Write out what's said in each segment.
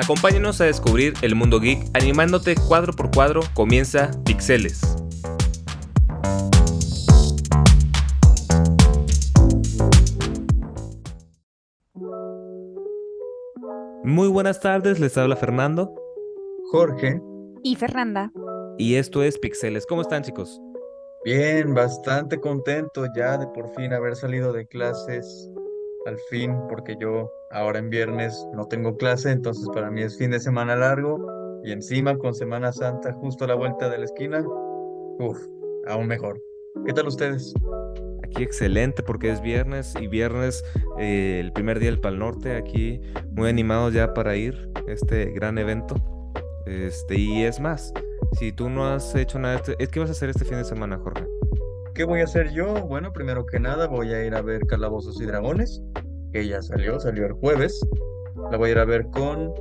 Acompáñanos a descubrir el mundo geek animándote cuadro por cuadro. Comienza Pixeles. Muy buenas tardes, les habla Fernando. Jorge. Y Fernanda. Y esto es Pixeles. ¿Cómo están chicos? Bien, bastante contento ya de por fin haber salido de clases. Al fin, porque yo ahora en viernes no tengo clase, entonces para mí es fin de semana largo y encima con Semana Santa justo a la vuelta de la esquina. Uf, aún mejor. ¿Qué tal ustedes? Aquí excelente porque es viernes y viernes eh, el primer día del Pal Norte aquí muy animados ya para ir a este gran evento. Este, y es más, si tú no has hecho nada, este, ¿qué vas a hacer este fin de semana, Jorge? ¿Qué voy a hacer yo? Bueno, primero que nada voy a ir a ver Calabozos y Dragones, que ya salió, salió el jueves. La voy a ir a ver con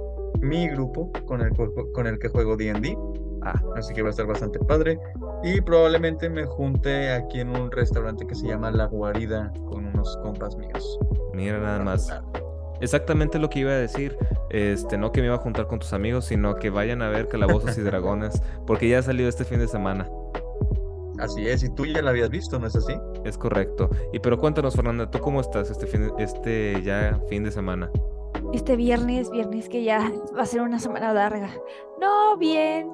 mi grupo, con el, con el que juego D&D. Ah. Así que va a estar bastante padre. Y probablemente me junte aquí en un restaurante que se llama La Guarida con unos compas míos. Mira nada más. Exactamente lo que iba a decir. Este, no que me iba a juntar con tus amigos, sino que vayan a ver Calabozos y Dragones, porque ya ha salido este fin de semana. Así es, y tú ya la habías visto, ¿no es así? Es correcto. Y pero cuéntanos, Fernanda, ¿tú cómo estás este fin, este ya fin de semana? Este viernes, viernes que ya va a ser una semana larga. No, bien,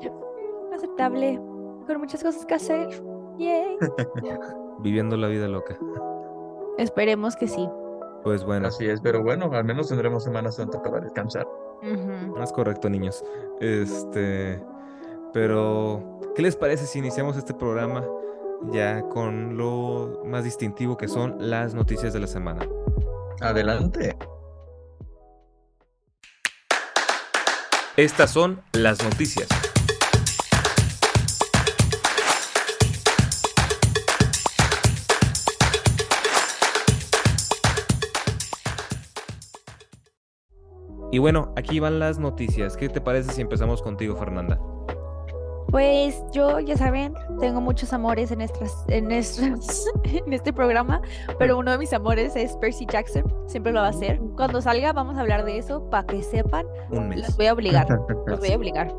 aceptable, con muchas cosas que hacer. Yay. Viviendo la vida loca. Esperemos que sí. Pues bueno. Así es, pero bueno, al menos tendremos Semana Santa para descansar. Es correcto, niños. Este, pero, ¿qué les parece si iniciamos este programa ya con lo más distintivo que son las noticias de la semana? Adelante. Estas son las noticias. Y bueno, aquí van las noticias. ¿Qué te parece si empezamos contigo, Fernanda? Pues yo, ya saben, tengo muchos amores en, en, en este programa, pero uno de mis amores es Percy Jackson, siempre lo va a hacer. Cuando salga vamos a hablar de eso para que sepan. Un mes. Los voy a obligar, los voy a obligar.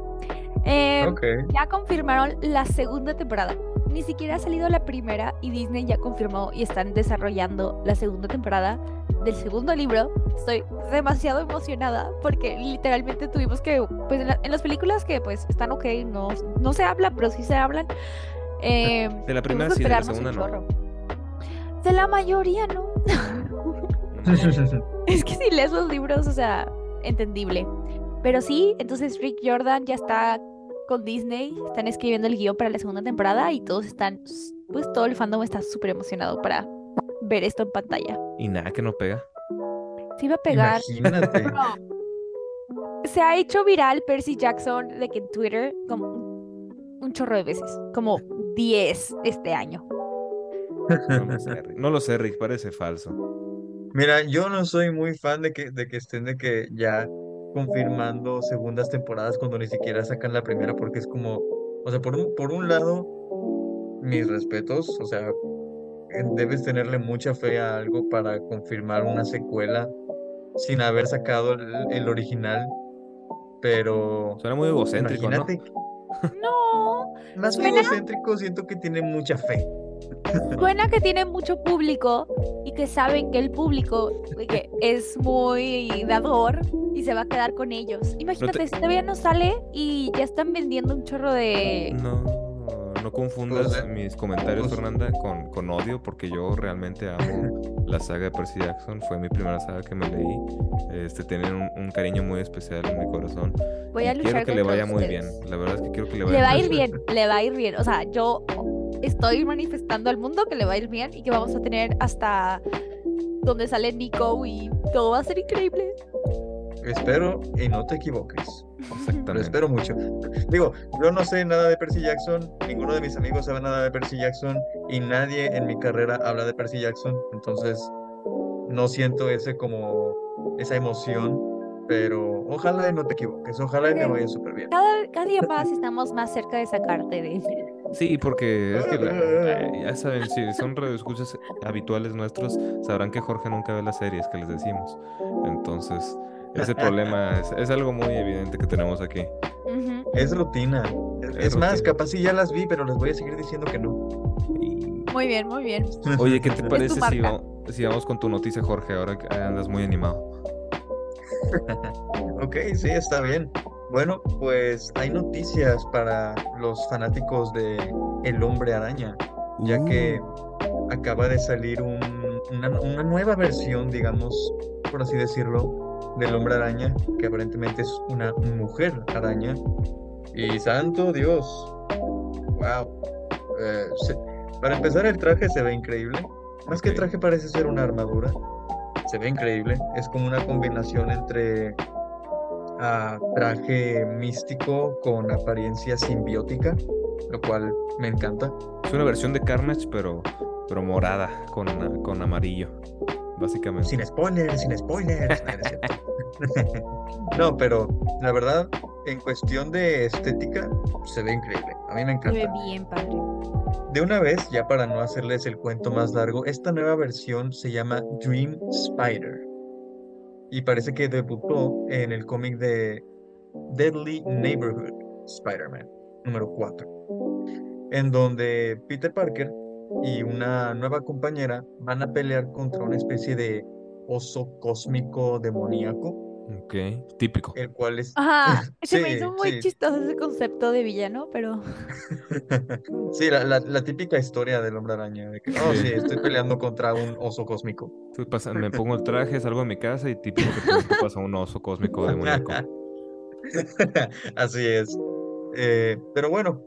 Eh, ya confirmaron la segunda temporada. Ni siquiera ha salido la primera y Disney ya confirmó y están desarrollando la segunda temporada del segundo libro. Estoy demasiado emocionada porque literalmente tuvimos que, pues en, las películas que pues están ok, no, no se habla, pero sí se hablan. Eh, de la primera sí, de la segunda no. De la mayoría no. es que si lees los libros, o sea, entendible. Pero sí, entonces Rick Jordan ya está con Disney, están escribiendo el guion para la segunda temporada y todos están, pues todo el fandom está súper emocionado para ver esto en pantalla. Y nada que no pega. Sí va a pegar. Imagínate. Se ha hecho viral Percy Jackson de que en Twitter como un chorro de veces, como 10 este año. No lo, sé, Rick, parece falso. Mira, yo no soy muy fan de que, de que estén de que ya confirmando segundas temporadas cuando ni siquiera sacan la primera, porque es como, o sea, por un, por un lado, mis respetos, o sea, debes tenerle mucha fe a algo para confirmar una secuela sin haber sacado el, original, pero... Suena muy egocéntrico, ¿no? No. Más que egocéntrico, siento que tiene mucha fe. Suena que tiene mucho público y que saben que el público es muy dador y se va a quedar con ellos. Imagínate, si todavía no sale y ya están vendiendo un chorro de... No confundas pues, mis comentarios, pues Fernanda, con, con, odio, porque yo realmente amo la saga de Percy Jackson. Fue mi primera saga que me leí. Este, tienen un, cariño muy especial en mi corazón. Voy a luchar Quiero que le vaya muy bien. La verdad es que quiero que le vaya Le va a ir bien, le va a ir bien. O sea, yo estoy manifestando al mundo que le va a ir bien y que vamos a tener hasta donde sale Nico y todo va a ser increíble. Espero y no te equivoques. Lo espero mucho. Digo, yo no sé nada de Percy Jackson, ninguno de mis amigos sabe nada de Percy Jackson y nadie en mi carrera habla de Percy Jackson, entonces no siento ese como esa emoción, pero ojalá y no te equivoques, ojalá y me vaya súper bien. Cada, cada, día más estamos más cerca de sacarte de Sí, porque es que eh, ya saben, si son radioescuchas habituales nuestros, sabrán que Jorge nunca ve las series que les decimos. Entonces, Ese problema es, es algo muy evidente que tenemos aquí. Es rutina. Es, Es es más, rutina. capaz sí ya las vi, pero les voy a seguir diciendo que no. Muy bien, muy bien. Oye, ¿qué te parece si, si vamos con tu noticia, Jorge? Ahora que andas muy animado. Ok, sí, está bien. Bueno, pues hay noticias para los fanáticos de El Hombre Araña, ya que Uh. acaba de salir un- una, una nueva versión, digamos, por así decirlo, del Hombre Araña, que aparentemente es una mujer araña. Y santo Dios, wow. Eh, se- para empezar, el traje se ve increíble. Más que Ok. traje parece ser una armadura. Se ve increíble. Es como una combinación entre ah, traje místico con apariencia simbiótica, lo cual me encanta. Es una versión de Carnage, pero, pero morada, con, con amarillo, básicamente. Sin spoilers, sin spoilers. No, pero la verdad, en cuestión de estética, se ve increíble. A mí me Se ve encanta. bien padre. De una vez, ya para no hacerles el cuento más largo, esta nueva versión se llama Dream Spider. Y parece que debutó en el cómic de Deadly Neighborhood Spider-Man, número 4. En donde Peter Parker y una nueva compañera van a pelear contra una especie de oso cósmico demoníaco, Ok, típico. el cual es... Ajá, se me hizo muy sí. chistoso ese concepto de villano, pero Sí, la, la- la típica historia del hombre araña, de que, oh Sí. sí, estoy peleando contra un oso cósmico. Pasa- me pongo el traje, salgo de mi casa y típico que te- te pasa un oso cósmico demoníaco. Así es. Eh, pero bueno,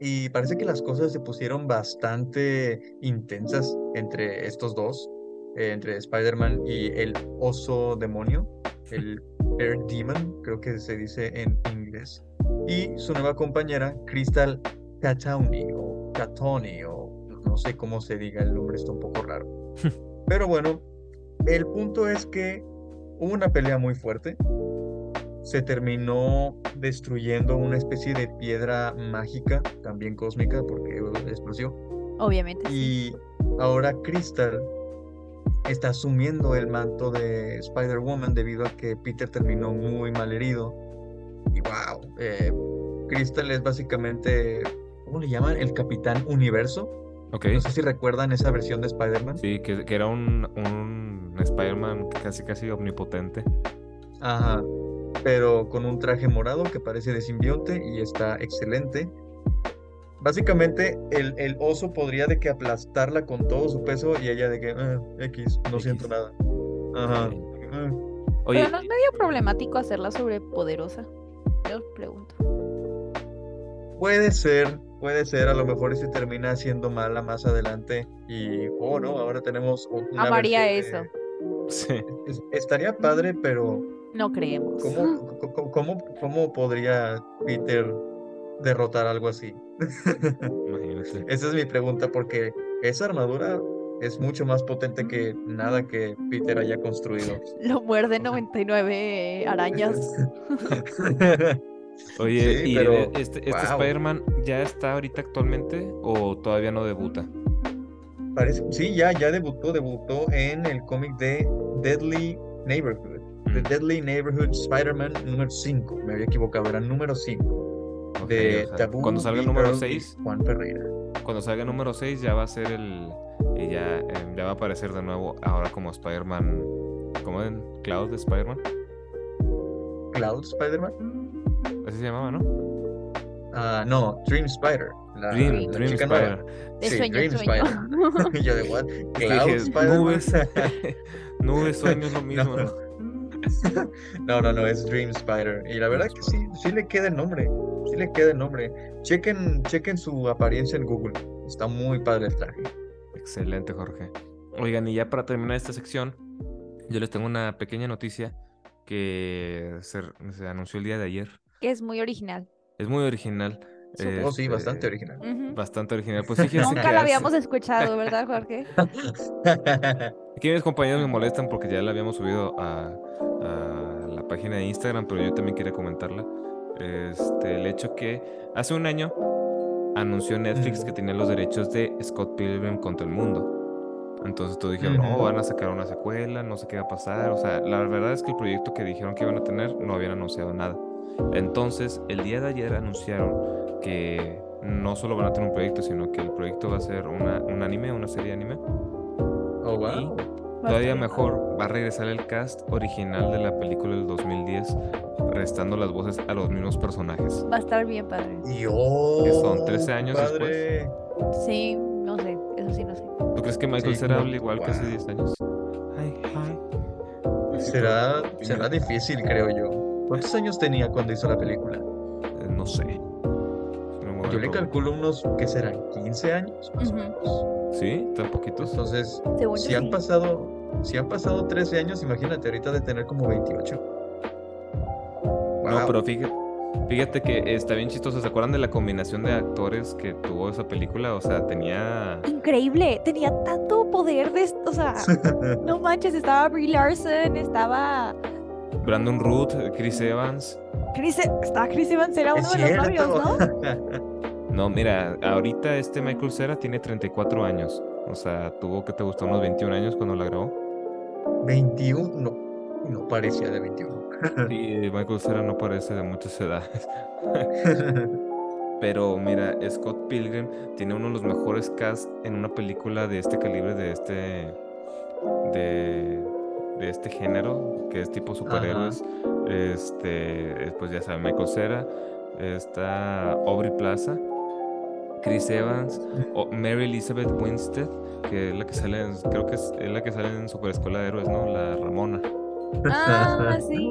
y parece que las cosas se pusieron bastante intensas entre estos dos, eh, entre Spider-Man y el oso demonio, el Air Demon, creo que se dice en inglés, y su nueva compañera, Crystal Catoni, o Catoni, o no sé cómo se diga, el nombre está un poco raro. Pero bueno, el punto es que hubo una pelea muy fuerte se terminó destruyendo una especie de piedra mágica, también cósmica, porque uh, explosió. obviamente sí. Y ahora Crystal está asumiendo el manto de Spider-Woman debido a que Peter terminó muy mal herido. Y wow, eh, Crystal es básicamente, ¿cómo le llaman? El Capitán Universo. Ok, No sé si recuerdan esa versión de Spider-Man. sí, que, que era un, un Spider-Man casi casi omnipotente. Ajá, pero con un traje morado que parece de simbionte y está excelente. Básicamente, el, el oso podría de que aplastarla con todo su peso y ella de que, "Ah, X, no siento nada. Ajá. Ok. ah". Oye, Pero no es medio problemático hacerla sobrepoderosa. Yo pregunto. Puede ser, puede ser, a lo mejor se termina haciendo mala más adelante y, oh no, ahora tenemos una Amaría de- sí, es- estaría padre, pero No creemos. ¿cómo, cómo, cómo, cómo podría Peter derrotar algo así? imagínate. Esa es mi pregunta, porque esa armadura es mucho más potente que nada que Peter haya construido. Lo muerde 99 arañas. Oye, Sí, ¿y pero, este, este wow. Spider-Man ya está ahorita actualmente o todavía no debuta? Parece, sí, ya, ya debutó, debutó en el cómic de Deadly Neighborhood. The Deadly Neighborhood Spider-Man número 5. Me había equivocado, era número 5. ok, De o sea, Taboo, cuando salga el número Earl y 6, Juan Ferreira. cuando salga el número 6 ya va a ser el y ya, eh, ya va a aparecer de nuevo ahora como Spider-Man, como en Cloud de Spider-Man, Cloud Spider-Man. así se llamaba, ¿no? Ah, no, Dream Spider. La, Dream, la Dream chica nueva. Spider. De Sí, sueño, Dream sueño. Spider. Yo de what? Es Cloud Spider-Man. nubes, nubes, sueños, lo mismo, No. ¿no? No, no, no, es Dream Spider. Y la verdad que sí, sí le queda el nombre. Sí le queda el nombre. Chequen, chequen su apariencia en Google. Está muy padre el traje. Excelente, Jorge. Oigan, y ya para terminar esta sección, yo les tengo una pequeña noticia que se, se anunció el día de ayer. Que es muy original. Es muy original. Oh, sí, bastante este, original. Ujú. Bastante original. Pues fíjense que Nunca la hace- habíamos escuchado, ¿verdad, Jorge? Aquí mis compañeros me molestan porque ya la habíamos subido a, a la página de Instagram, pero yo también quería comentarla. Este, el hecho que hace un año anunció Netflix que tenía los derechos de Scott Pilgrim contra el mundo. Entonces todos dijeron, no, van a sacar una secuela, no sé qué va a pasar. O sea, la verdad es que el proyecto que dijeron que iban a tener no habían anunciado nada. Entonces, el día de ayer anunciaron que no solo van a tener un proyecto, sino que el proyecto va a ser una, un anime, una serie de anime. Oh, wow. Todavía mejor, va a regresar el cast original de la película del 2010, restando las voces a los mismos personajes. Va a estar bien padre. Dios. Que son 13 años padre. Sí, no sé, eso sí no sé. ¿Tú crees que Michael Sí, será igual que hace wow. 10 años? Ay, ay. Así Será, será difícil, creo yo. ¿Cuántos años tenía cuando hizo la película? Eh, No sé. Yo le calculo unos, ¿qué serán? ¿15 años? Más o Ujú. menos. ¿Sí? ¿Tan poquitos? Entonces, Según si han sí. pasado, si han pasado 13 años, imagínate ahorita de tener como 28. No, pero fíjate, fíjate que está bien chistoso. ¿Se acuerdan de la combinación de actores que tuvo esa película? O sea, tenía... Increíble, tenía tanto poder de, o sea, no manches, estaba Brie Larson, estaba Brandon Root, Chris Evans. Chris, E- estaba Chris Evans, era Es uno de los novios, ¿no? No, mira, ahorita este Michael Cera tiene 34 años. O sea, tuvo que te gustó unos 21 años cuando la grabó. 21, no, no parecía de 21. Y Michael Cera no parece de muchas edades. Pero mira, Scott Pilgrim tiene uno de los mejores casts en una película de este calibre, de este. de. de este género, que es tipo superhéroes. Este. Pues ya saben, Michael Cera. Está Aubrey Plaza. Chris Evans. O Mary Elizabeth Winstead, que es la que sale en, creo que es, es la que sale en Super Escuela de Héroes, ¿no? La Ramona. Ah, sí.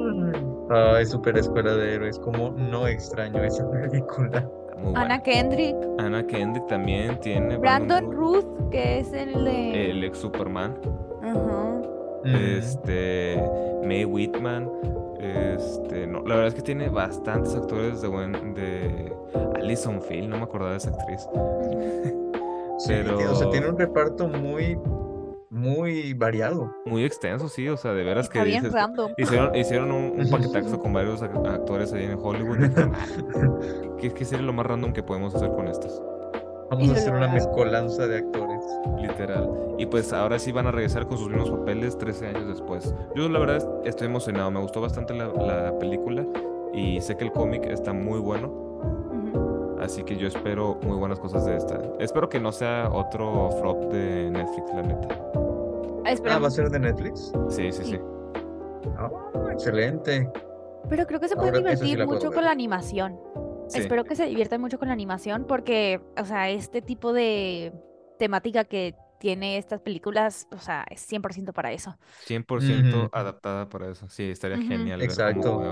Ay, super escuela de héroes. Como no extraño esa película. Muy Ana buena. Kendrick, Ana Kendrick también tiene. Brandon Ruth, que es el de... El ex Superman. Ajá. Mm. Este. Mae Whitman. Este. No, la verdad es que tiene bastantes actores de buen. de. Alison Field, no me acordaba de esa actriz. Sí, o sea, pero- tiene un reparto muy, muy variado. Muy extenso, sí, o sea, de veras que Está bien dices. random. Hicieron, hicieron un, un paquetazo con varios ac- actores ahí en Hollywood. y dijeron, "Ah, ¿Qué, ¿Qué sería lo más random que podemos hacer con estos? Vamos a hacer una mezcolanza de actores. Literal. Y pues ahora sí van a regresar con sus mismos papeles 13 años después. Yo la verdad estoy emocionado, me gustó bastante la, la película y sé que el cómic está muy bueno, así que yo espero muy buenas cosas de esta. Espero que no sea otro flop de Netflix, la neta. Ah, Ah, ¿va a ser de Netflix? Sí, sí, sí. Ah, excelente. Pero creo que se puede sí divertir puedo mucho con la animación. Sí. Espero que se diviertan mucho con la animación porque, o sea, este tipo de temática que tiene estas películas, o sea, es 100% para eso. 100% Ujú. adaptada para eso. Sí, estaría genial Exacto.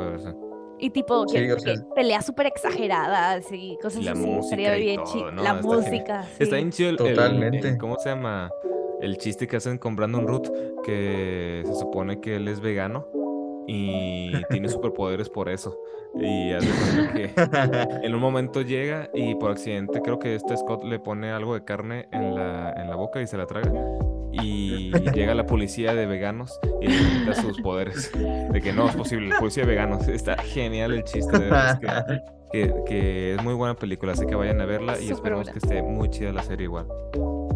Y tipo, Sí, que, o de que sea- peleas súper exageradas y cosas la así. música Estaría y bien todo, chido. ¿no? La Está genial. música, Está bien chido el- el- el- Totalmente. ¿cómo se llama? El chiste que hacen con Brandon Root, que se supone que él es vegano y tiene superpoderes por eso. Y cuenta que en un momento llega y por accidente creo que este Scott le pone algo de carne en la, en la boca y se la traga. Y llega la policía de veganos y le quita sus poderes. De que no es posible, la policía de veganos. Está genial el chiste de que, que, que es muy buena película, así que vayan a verla y esperemos buena. que esté muy chida la serie igual.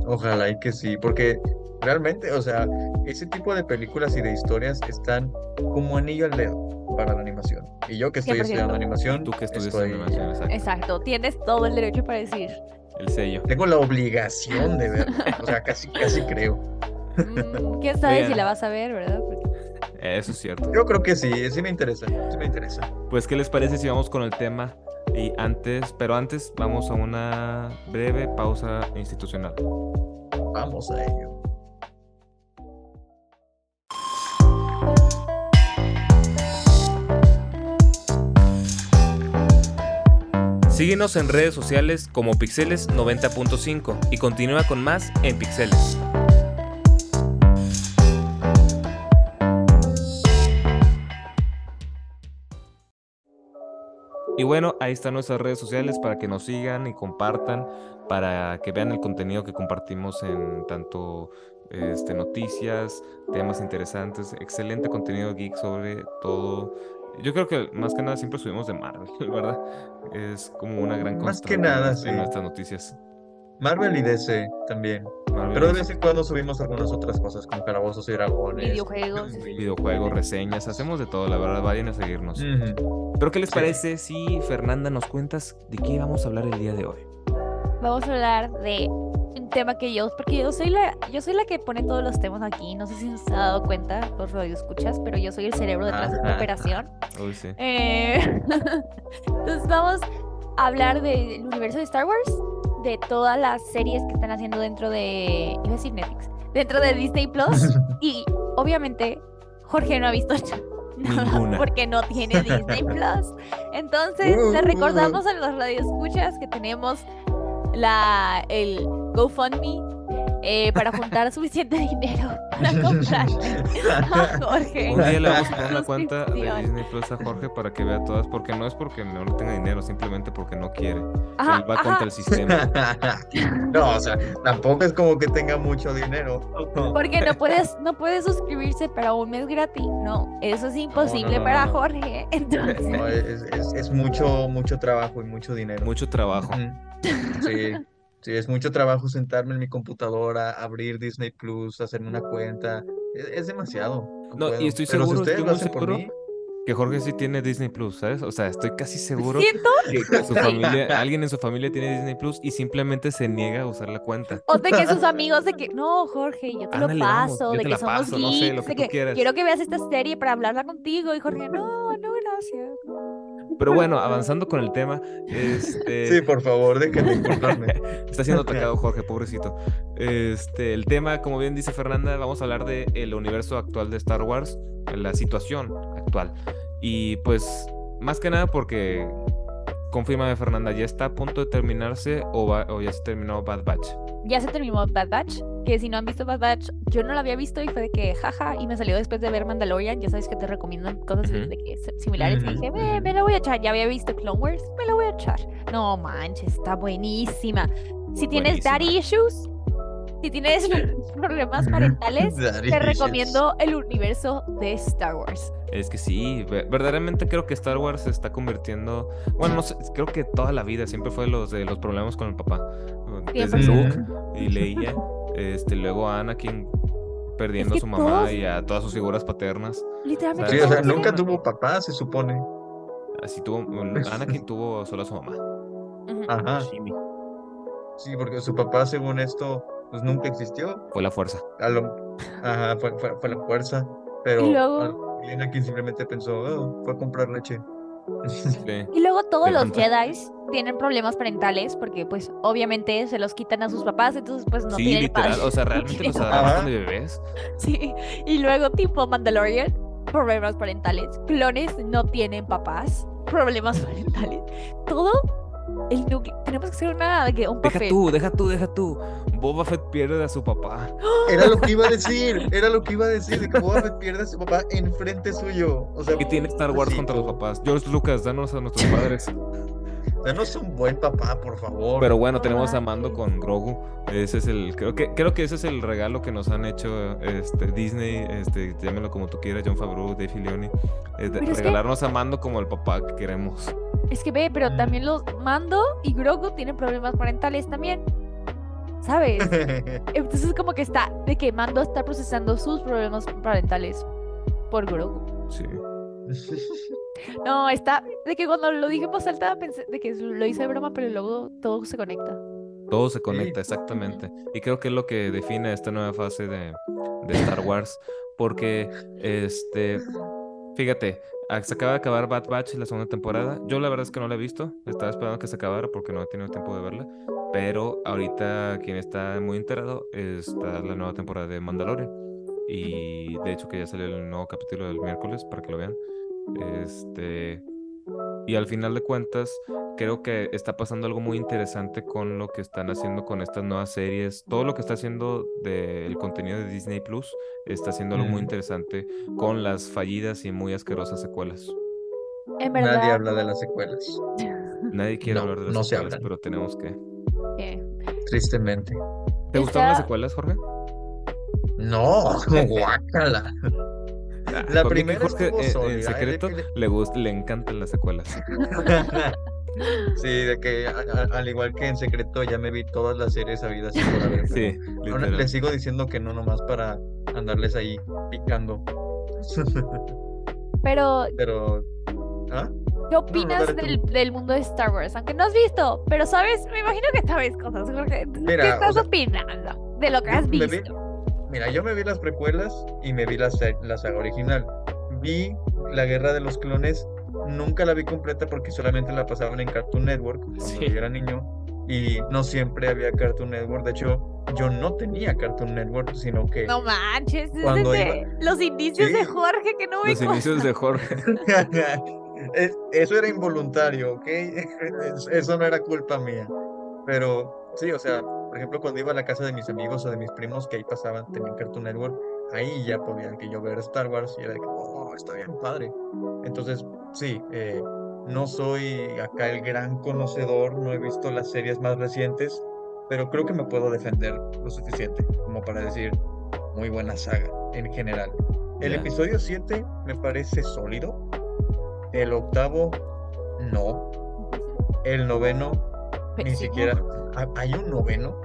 Ojalá y que sí, porque realmente, o sea, ese tipo de películas y de historias están como anillo al dedo para la animación. Y yo que estoy 100%. estudiando animación, Tú que estudias estoy- animación, exacto. Exacto, tienes todo el derecho para decir. El sello. tengo la obligación de ver, o sea, casi, casi creo. mm, ¿Quién sabe si la vas a ver, verdad? Porque- Eso es cierto. Yo creo que sí, sí me interesa, sí me interesa. Pues, ¿qué les parece si vamos con el tema? Y antes, pero antes vamos a una breve pausa institucional. Vamos a ello. Síguenos en redes sociales como Pixeles 90.5 y continúa con más en Pixeles. Y bueno, ahí están nuestras redes sociales para que nos sigan y compartan, para que vean el contenido que compartimos en tanto este, noticias, temas interesantes, excelente contenido geek sobre todo. Yo creo que más que nada siempre subimos de Marvel, ¿verdad? Es como una gran Más que nada, en sí. nuestras noticias. Marvel y DC también. Pero de vez en cuando subimos algunas otras cosas como calabozos y dragones. Videojuegos. Videojuegos, reseñas, hacemos de todo, la verdad, vayan a seguirnos. Ujú. Pero ¿qué les Sí. parece si Fernanda nos cuentas de qué vamos a hablar el día de hoy? Vamos a hablar de un tema que yo, porque yo soy la, yo soy la que pone todos los temas aquí. No sé si se ha dado cuenta los radioescuchas, pero yo soy el cerebro detrás de esta Ajá. operación. Uy, sí. Eh, Entonces vamos a hablar del universo de Star Wars, de todas las series que están haciendo dentro de, iba a decir Netflix, dentro de Disney Plus. Y obviamente Jorge no ha visto nada porque no tiene Disney Plus. Entonces le recordamos a los radioescuchas que tenemos la, el GoFundMe eh, para juntar suficiente dinero para comprarle a Jorge. Un día le vamos a poner una cuenta de. Disney Plus a Jorge para que vea todas, porque no es porque no tenga dinero, simplemente porque no quiere. Ajá, Él va ajá. contra el sistema. No, o sea, tampoco es como que tenga mucho dinero. Porque no puedes, no puedes suscribirse para un mes gratis. No, eso es imposible no, para no. Jorge. Entonces, No, es, es- es mucho, mucho trabajo y mucho dinero. Mucho trabajo. Sí, sí, es mucho trabajo sentarme en mi computadora, abrir Disney Plus, hacerme una cuenta. Es, es demasiado. No, y estoy Pero si seguro, ustedes estoy lo muy hacen por seguro mí, Que Jorge sí tiene Disney Plus, ¿sabes? O sea, estoy casi seguro siento que, que su familia, alguien en su familia tiene Disney Plus y simplemente se niega a usar la cuenta. o de que sus amigos de que no, Jorge, yo te Ándale, lo paso, yo de te que la somos paso, no sé, lo geeks, que de tú quieras. quiero que veas esta serie para hablarla contigo y Jorge, no, no, gracias. Pero bueno, avanzando con el tema, este... sí, por favor, déjenme inculparme. Está siendo atacado Jorge, pobrecito. Este, el tema, como bien dice Fernanda, vamos a hablar de el universo actual de Star Wars, la situación actual. Y pues, más que nada porque, confirma Fernanda, ¿ya está a punto de terminarse o, va- o ya se terminó Bad Batch? Ya se terminó Bad Batch, que si no han visto Bad Batch, yo no la había visto y fue de que jaja, y me salió después de ver Mandalorian, ya sabes que te recomiendan cosas de que similares, y dije, "Ve, ujú. me la voy a echar, ya había visto Clone Wars, me la voy a echar. No manches, está buenísima. Si tienes daddy issues, si tienes problemas parentales, te recomiendo el universo de Star Wars. Es que sí, ve- verdaderamente creo que Star Wars se está convirtiendo, bueno, no sé, creo que toda la vida siempre fue los de los problemas con el papá. Desde 100%. Luke y Leia, este, luego a Anakin perdiendo que a su mamá todos- y a todas sus figuras paternas. Literalmente. Sí, o sea, todos nunca tuvo papá, se supone. Así tuvo, Anakin tuvo solo a su mamá. Ajá. Jimmy. Sí, porque su papá, según esto, pues nunca existió. Fue la fuerza. A lo- Ajá, fue, fue, fue la fuerza. Pero Y luego- al- Anakin simplemente pensó, "Oh, fue a comprar leche. Sí. Y luego todos los. Jedi tienen problemas parentales porque pues obviamente se los quitan a sus papás, entonces pues no sí, tienen literal. padre. O sea, realmente los Ajá. de bebés. Sí, y luego tipo Mandalorian, problemas parentales, clones no tienen papás, problemas parentales. Todo el tenemos que hacer una de que un Deja papel. tú, deja tú, deja tú. Boba Fett pierde a su papá. Era lo que iba a decir, era lo que iba a decir, de que Boba Fett pierde a su papá enfrente suyo. O sea, ¿Qué tiene Star Wars contra los papás? George Lucas, danos a nuestros padres. Danos un buen papá, por favor. Pero bueno, No tenemos a Mando con Grogu. Ese es el, creo que, creo que ese es el regalo que nos han hecho este, Disney, este, llámelo como tú quieras, John Favreau, Dave Filoni. que- regalarnos a Mando como el papá que queremos. Es que ve, pero también los Mando y Grogu tienen problemas parentales también. ¿Sabes? Entonces como que está de que Mando está procesando sus problemas parentales por Grogu. Sí. No, está de que cuando lo dije en voz alta pensé de que lo hice de broma, pero luego todo se conecta. Todo se conecta, exactamente. Y creo que es lo que define esta nueva fase de, de Star Wars. Porque, este, fíjate, se acaba de acabar Bad Batch la segunda temporada. Yo la verdad es que no la he visto. Estaba esperando que se acabara porque no he tenido tiempo de verla. Pero ahorita quien está muy enterado está la nueva temporada de Mandalorian. Y de hecho que ya salió el nuevo capítulo del miércoles para que lo vean. Este... Y al final de cuentas, creo que está pasando algo muy interesante con lo que están haciendo con estas nuevas series. Todo lo que está haciendo del contenido de Disney Plus está haciendo algo muy interesante con las fallidas y muy asquerosas secuelas. En Nadie habla de las secuelas, Nadie quiere No, hablar de las no secuelas, pero tenemos que. eh, tristemente. ¿Te gustaron las secuelas, Jorge? No, guácala. Ah, La Jorge- primera Jorge, estuvo en- en, sólida, ¿eh? Secreto que le- le, gust- le encantan las secuelas. Sí, de que a- a- al igual que en secreto ya me vi todas las series habidas y por haber, Sí, literal. les sigo diciendo que no nomás para andarles ahí picando. Pero, Pero, ¿ah? ¿qué opinas tú. del, del mundo de Star Wars? Aunque no has visto, pero sabes, me imagino que sabes cosas, Jorge. ¿Qué Mira, o estás sea, opinando de lo que has visto? Mira, yo me vi las precuelas y me vi la, la saga original. Vi La Guerra de los Clones, nunca la vi completa porque solamente la pasaban en Cartoon Network cuando Sí. yo era niño y no siempre había Cartoon Network. De hecho, yo no tenía Cartoon Network, sino que No manches, es Cuando desde los inicios de. Jorge que no me Los inicios de Jorge. Es- Eso era involuntario, ¿ok? Es- Eso no era culpa mía. Pero sí, o sea, por ejemplo, cuando iba a la casa de mis amigos o de mis primos que ahí pasaban, tenían Cartoon Network, ahí ya podían que yo ver Star Wars y era de que, oh, está bien padre. Entonces, sí, eh, no soy acá el gran conocedor, no he visto las series más recientes, pero creo que me puedo defender lo suficiente como para decir, muy buena saga en general. El episodio 7 me parece sólido. El octavo, no. El noveno, ni siquiera. ¿Ha- ¿Hay un noveno?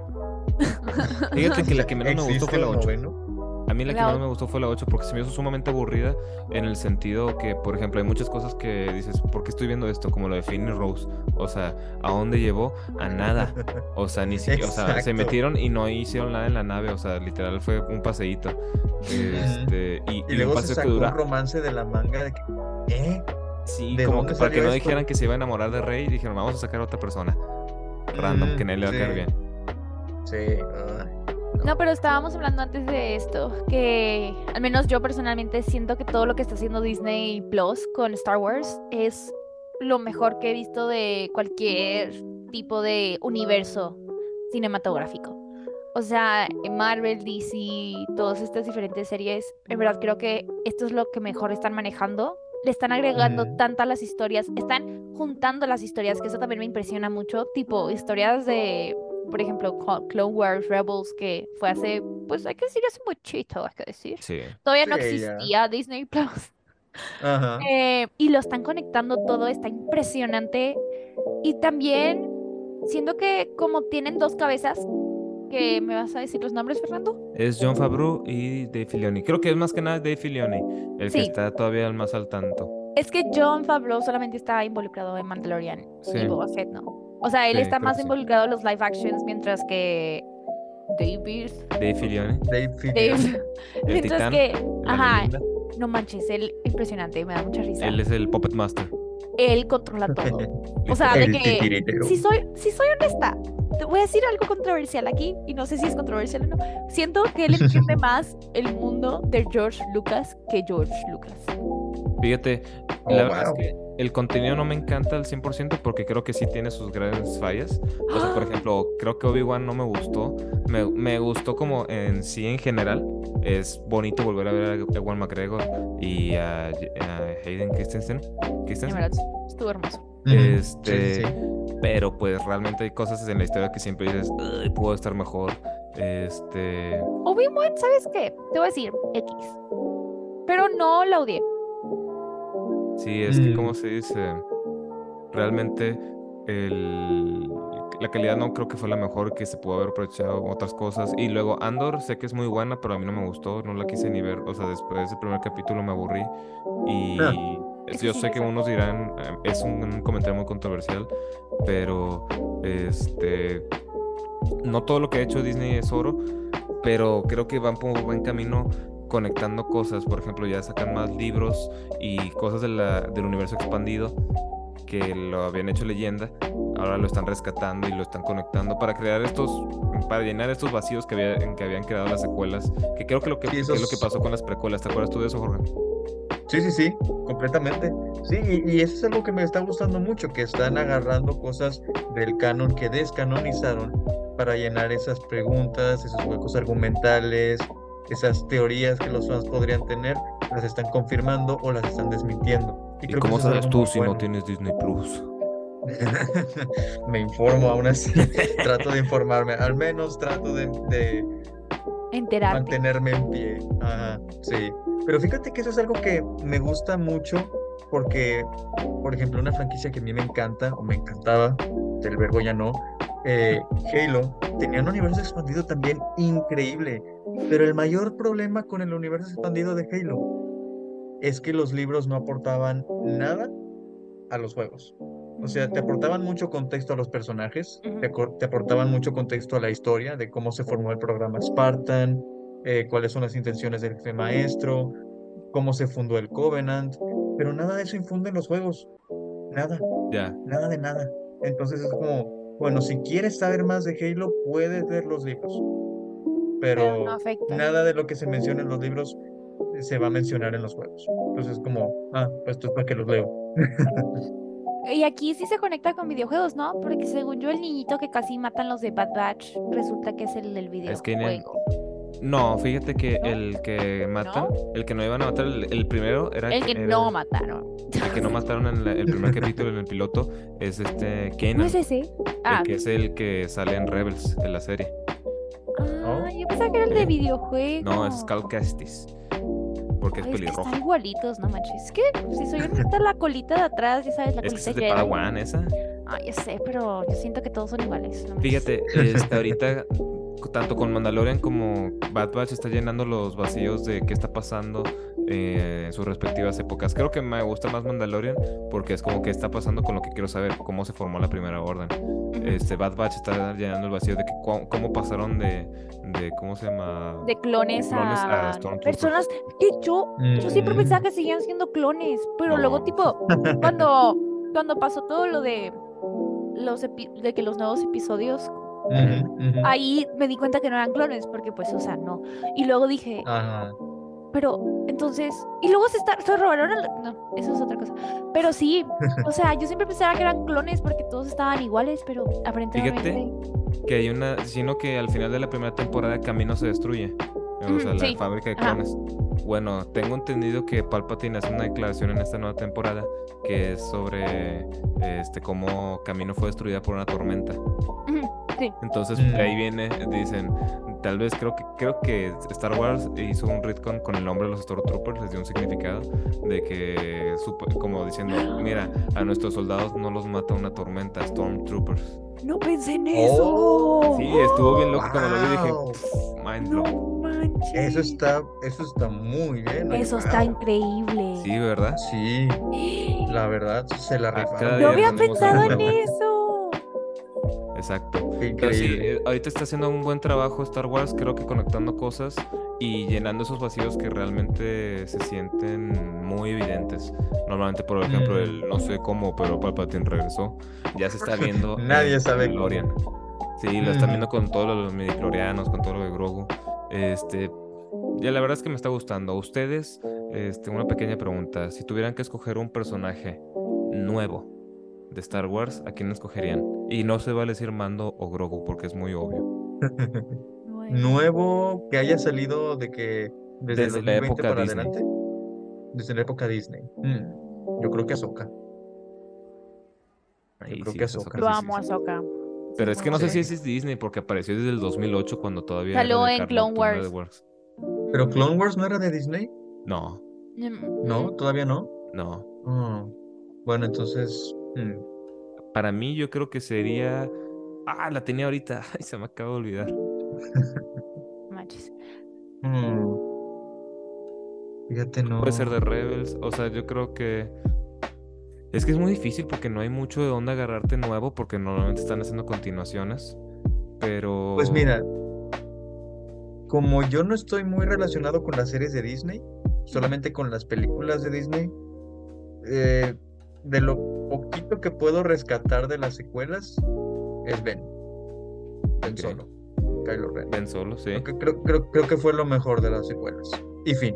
Fíjate que la que menos me gustó ¿Existe fue la un 8. noveno? A mí la que La más o- me gustó fue la 8 porque se me hizo sumamente aburrida en el sentido que, por ejemplo, hay muchas cosas que dices, ¿por qué estoy viendo esto? Como lo de Finn y Rose. O sea, ¿a dónde llevó? A nada. O sea, ni siquiera, o sea, se metieron y no hicieron nada en la nave. O sea, literal fue un paseíto. Este, y, Y y un luego se paseo que sacó un dura. romance de la manga de que, ¿eh? Sí, ¿de como que para que no esto? dijeran que se iba a enamorar de Rey, dijeron, vamos a sacar a otra persona. Random, que Mm, nadie le va a caer bien. Sí. ay, No, pero estábamos hablando antes de esto, que al menos yo personalmente siento que todo lo que está haciendo Disney Plus con Star Wars es lo mejor que he visto de cualquier tipo de universo cinematográfico. O sea, Marvel, DC, todas estas diferentes series, en verdad creo que esto es lo que mejor están manejando. Le están agregando Ujú. tantas las historias, están juntando las historias, que eso también me impresiona mucho, tipo historias de por ejemplo, Clo- Clone Wars Rebels, que fue hace, pues hay que decir, hace muchito, hay que decir. Sí. Todavía no Sí, existía Disney Plus. Ajá. Eh, y lo están conectando todo, está impresionante. Y también, siento que como tienen dos cabezas, que me vas a decir los nombres, Fernando. Es John Favreau y Dave Filoni. Creo que es más que nada Dave Filoni el que Sí. está todavía más al tanto. Es que John Favreau solamente está involucrado en Mandalorian Sí. y Boba Fett no. O sea, él Sí, está más que sí. involucrado en los live actions, mientras que David, Dave Filoni, Dave Filoni. Mientras titán, que, ajá, no manches, él impresionante, me da mucha risa. Él es el Puppet Master. Él controla todo. O sea, de que si soy, si soy honesta, voy a decir algo controversial aquí y no sé si es controversial o no. Siento que él entiende más el mundo de George Lucas que George Lucas. Fíjate, Oh, la verdad es que el contenido no me encanta al 100% porque creo que sí tiene sus grandes fallas. O sea, por ejemplo, creo que Obi-Wan no me gustó. Me, me gustó como en sí en general. Es bonito volver a ver a Ewan McGregor y a, a Hayden Christensen. Christensen. verdad, estuvo hermoso. Este, sí, sí. pero pues realmente hay cosas en la historia que siempre dices, "Ay, pudo estar mejor. Este, Obi-Wan, ¿sabes qué? Te voy a decir X. Pero no la odié. Sí, es que Mm. como se dice, realmente el, la calidad no creo que fue la mejor, que se pudo haber aprovechado otras cosas. Y luego Andor sé que es muy buena, pero a mí no me gustó, no la quise ni ver. O sea, después del primer capítulo me aburrí. Y Ah. Eso yo sí sé que unos dirán, eh, es un, un comentario muy controversial, pero este, no todo lo que ha hecho Disney es oro, pero creo que van por buen camino conectando cosas. Por ejemplo, ya sacan más libros y cosas de la- del universo expandido que lo habían hecho leyenda. Ahora lo están rescatando y lo están conectando para crear estos, para llenar estos vacíos que, había, en que habían creado las secuelas. Que creo que lo que, es lo que pasó con las precuelas. ¿Te acuerdas tú de eso, Jorge? Sí, sí, sí, completamente. Sí, y, y eso es algo que me está gustando mucho, que están agarrando cosas del canon que descanonizaron para llenar esas preguntas, esos huecos argumentales, esas teorías que los fans podrían tener, las están confirmando o las están desmintiendo. ¿Y cómo sabes tú si no tienes Disney Plus? Me informo aún así, trato de informarme, al menos trato de, de Enterarte. mantenerme en pie. Ajá, sí. Pero fíjate que eso es algo que me gusta mucho porque, por ejemplo, una franquicia que a mí me encanta o me encantaba, del verbo ya no, eh, Halo, tenía un universo expandido también increíble. Pero el mayor problema con el universo expandido de Halo es que los libros no aportaban nada a los juegos. O sea, te aportaban mucho contexto a los personajes, te, aportaban mucho contexto a la historia de cómo se formó el programa Spartan, eh, cuáles son las intenciones del jefe maestro, cómo se fundó el Covenant, pero nada de eso infunde en los juegos. Nada, Ya. nada de nada. Entonces es como, bueno, si quieres saber más de Halo, puedes leer los libros, Pero nada de lo que se menciona en los libros se va a mencionar en los juegos. Entonces es como, ah, pues esto es para que los leo. Y aquí sí se conecta con videojuegos, ¿no? Porque según yo, el niñito que casi matan los de Bad Batch resulta que es el del Es que en el- videojuego. No, fíjate que ¿No? el que matan, el que no iban a matar, el, el primero era El que era- no mataron. el que no mataron en la- el primer capítulo en el piloto es este ¿No Kanan, es ese? el Ah, que es el que sale en Rebels en la serie. ah, yo pensaba que era el de Sí. videojuego. No, es Cal Kestis. Porque es Ay, que pelirrojo. están igualitos, no manches. Es que si soy honesta, la colita de atrás, ya sabes, la Es que es de. Padawan esa. Ah, ya sé, pero yo siento que todos son iguales. no. Fíjate, este, ahorita tanto con Mandalorian como Bad Batch está llenando los vacíos de qué está pasando eh, en sus respectivas épocas. Creo que me gusta más Mandalorian porque es como que está pasando con lo que quiero saber, cómo se formó la primera orden. Este Bad Batch está llenando el vacío de que, cómo pasaron de, de ¿cómo se llama? De clones, clones a a, personas que yo, yo siempre Mm. pensaba que seguían siendo clones, pero luego tipo, cuando, cuando pasó todo lo de los de que los nuevos episodios, Ahí me di cuenta que no eran clones, porque pues, o sea, no. Y luego dije, Ajá. pero entonces, y luego se, está, se robaron el- no, eso es otra cosa. Pero sí, o sea, yo siempre pensaba que eran clones porque todos estaban iguales, pero aparentemente Que hay una, sino que al final de la primera temporada Camino se destruye. O sea, la sí. fábrica de Ajá. clones. Bueno, tengo entendido que Palpatine hace una declaración en esta nueva temporada que es sobre este cómo Camino fue destruida por una tormenta. Ujú, sí. Entonces Mm. ahí viene, dicen, tal vez creo que creo que Star Wars hizo un retcon con el nombre de los Stormtroopers, les dio un significado de que supo- como diciendo, mira, a nuestros soldados no los mata una tormenta, Stormtroopers. No pensé en Oh, eso. Sí, estuvo bien loco cuando lo vi dije, Wow. "Pff, mind blown". No manches. Eso está, eso está muy bien. Eso está wow. increíble. Sí, ¿verdad? Sí, la verdad, se la rifaron. Día había pensado en eso. Exacto. Pero sí, eh, ahorita está haciendo un buen trabajo Star Wars, creo que conectando cosas y llenando esos vacíos que realmente se sienten muy evidentes. Normalmente, por ejemplo, Mm. el no sé cómo, pero Palpatine regresó. Ya se está viendo. Nadie sabe. Sí, lo están Mm. viendo con todos los midichlorianos, con todo lo de Grogu. Este, ya la verdad es que me está gustando. Ustedes, este, una pequeña pregunta. Si tuvieran que escoger un personaje nuevo de Star Wars, ¿a quién escogerían? Y no se vale decir Mando o Grogu porque es muy obvio. Nuevo que haya salido de que desde, el Desde la 2020 época para Disney. adelante. Desde la época Disney. Mm, Yo creo que Ahsoka. Ahí creo sí, que Ahsoka. sí, amo. Ahsoka. Pero es que no sé si ese es Disney porque apareció desde el 2008 cuando todavía Salió en Clone Wars. Pero Clone Wars no era de Disney. No, Mm, No, todavía no. no. Ah, Bueno, entonces. Mm, Para mí yo creo que sería... Ah, la tenía ahorita. Ay, se me acaba de olvidar. Manches. mm. Fíjate, no. Puede ser de Rebels. O sea, yo creo que... Es que es muy difícil porque no hay mucho de dónde agarrarte nuevo porque normalmente están haciendo continuaciones. Pero... Pues mira, como yo no estoy muy relacionado con las series de Disney, solamente con las películas de Disney, eh, de lo poquito que puedo rescatar de las secuelas es Ben. Ben. Solo. Kylo Ren. Ven solo, sí. Creo que, creo, creo, creo que fue lo mejor de las secuelas. Y Finn.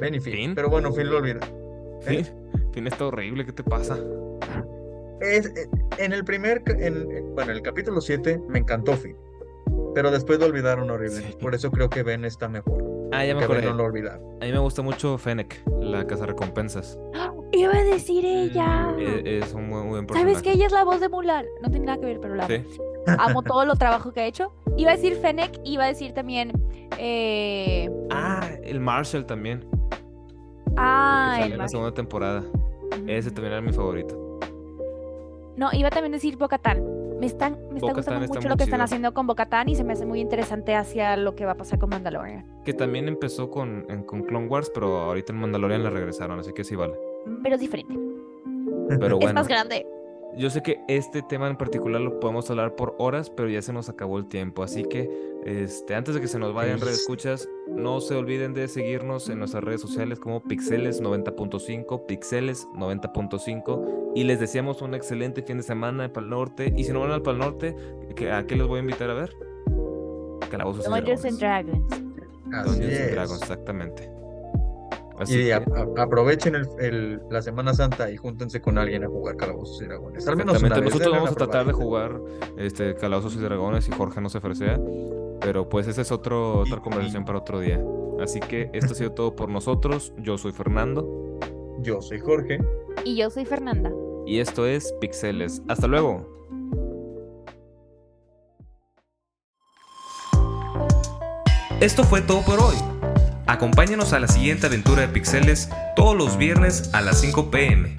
Ben y Finn. ¿Finn? Pero bueno, Finn lo olvida. Fin, fin está horrible, ¿qué te pasa? Es, eh, en el primer, en, en- bueno, en el capítulo 7 me encantó Finn. Pero después lo olvidaron horrible. Sí. Por eso creo que Ben está mejor. Ah, ya me acordé. no lo olvidaron. A mí me gusta mucho Fennec, la casa recompensas. Iba a decir ella. E- Es, un muy, muy buen personaje. ¿Sabes que ella es la voz de Mulan? No tiene nada que ver, pero la amo. Sí. Amo todo lo trabajo que ha hecho. Iba a decir Fennec, iba a decir también. eh, Ah, el Marshall también. Ah, que el en la segunda temporada. Ese también era mi favorito. No, iba también a decir Bocatán. Me están, me está gustando está mucho lo que están haciendo con Bocatán y se me hace muy interesante hacia lo que va a pasar con Mandalorian. Que también empezó con, en- con Clone Wars, pero ahorita en Mandalorian la regresaron, así que sí vale. Pero es diferente. Pero Es más grande. yo sé que este tema en particular lo podemos hablar por horas, pero ya se nos acabó el tiempo. Así que este, antes de que se nos vayan Sí. No se olviden de seguirnos en nuestras redes sociales como Pixeles 90.5, Pixeles 90.5. Y les deseamos un excelente fin de semana en Pal Norte. Y si no van al Pal Norte, ¿qué- ¿a qué les voy a invitar a ver? Calabozos y Dungeons and Dragones. Dragons. Dungeons and. Dragons, exactamente. Así Y que- a- a- aprovechen el, el- la Semana Santa y júntense con alguien a jugar Calabozos y Dragones. Al menos Exactamente, nosotros vamos a tratar de jugar este, Calabozos y Dragones y Jorge no se ofrecea, pero pues esa es otro, otra conversación para otro día. Así que esto ha sido todo por nosotros. Yo soy Fernando Yo soy Jorge. Y yo soy Fernanda. y esto es Pixeles. Hasta luego. Esto fue todo por hoy. Acompáñanos a la siguiente aventura de Pixeles todos los viernes a las 5 pm.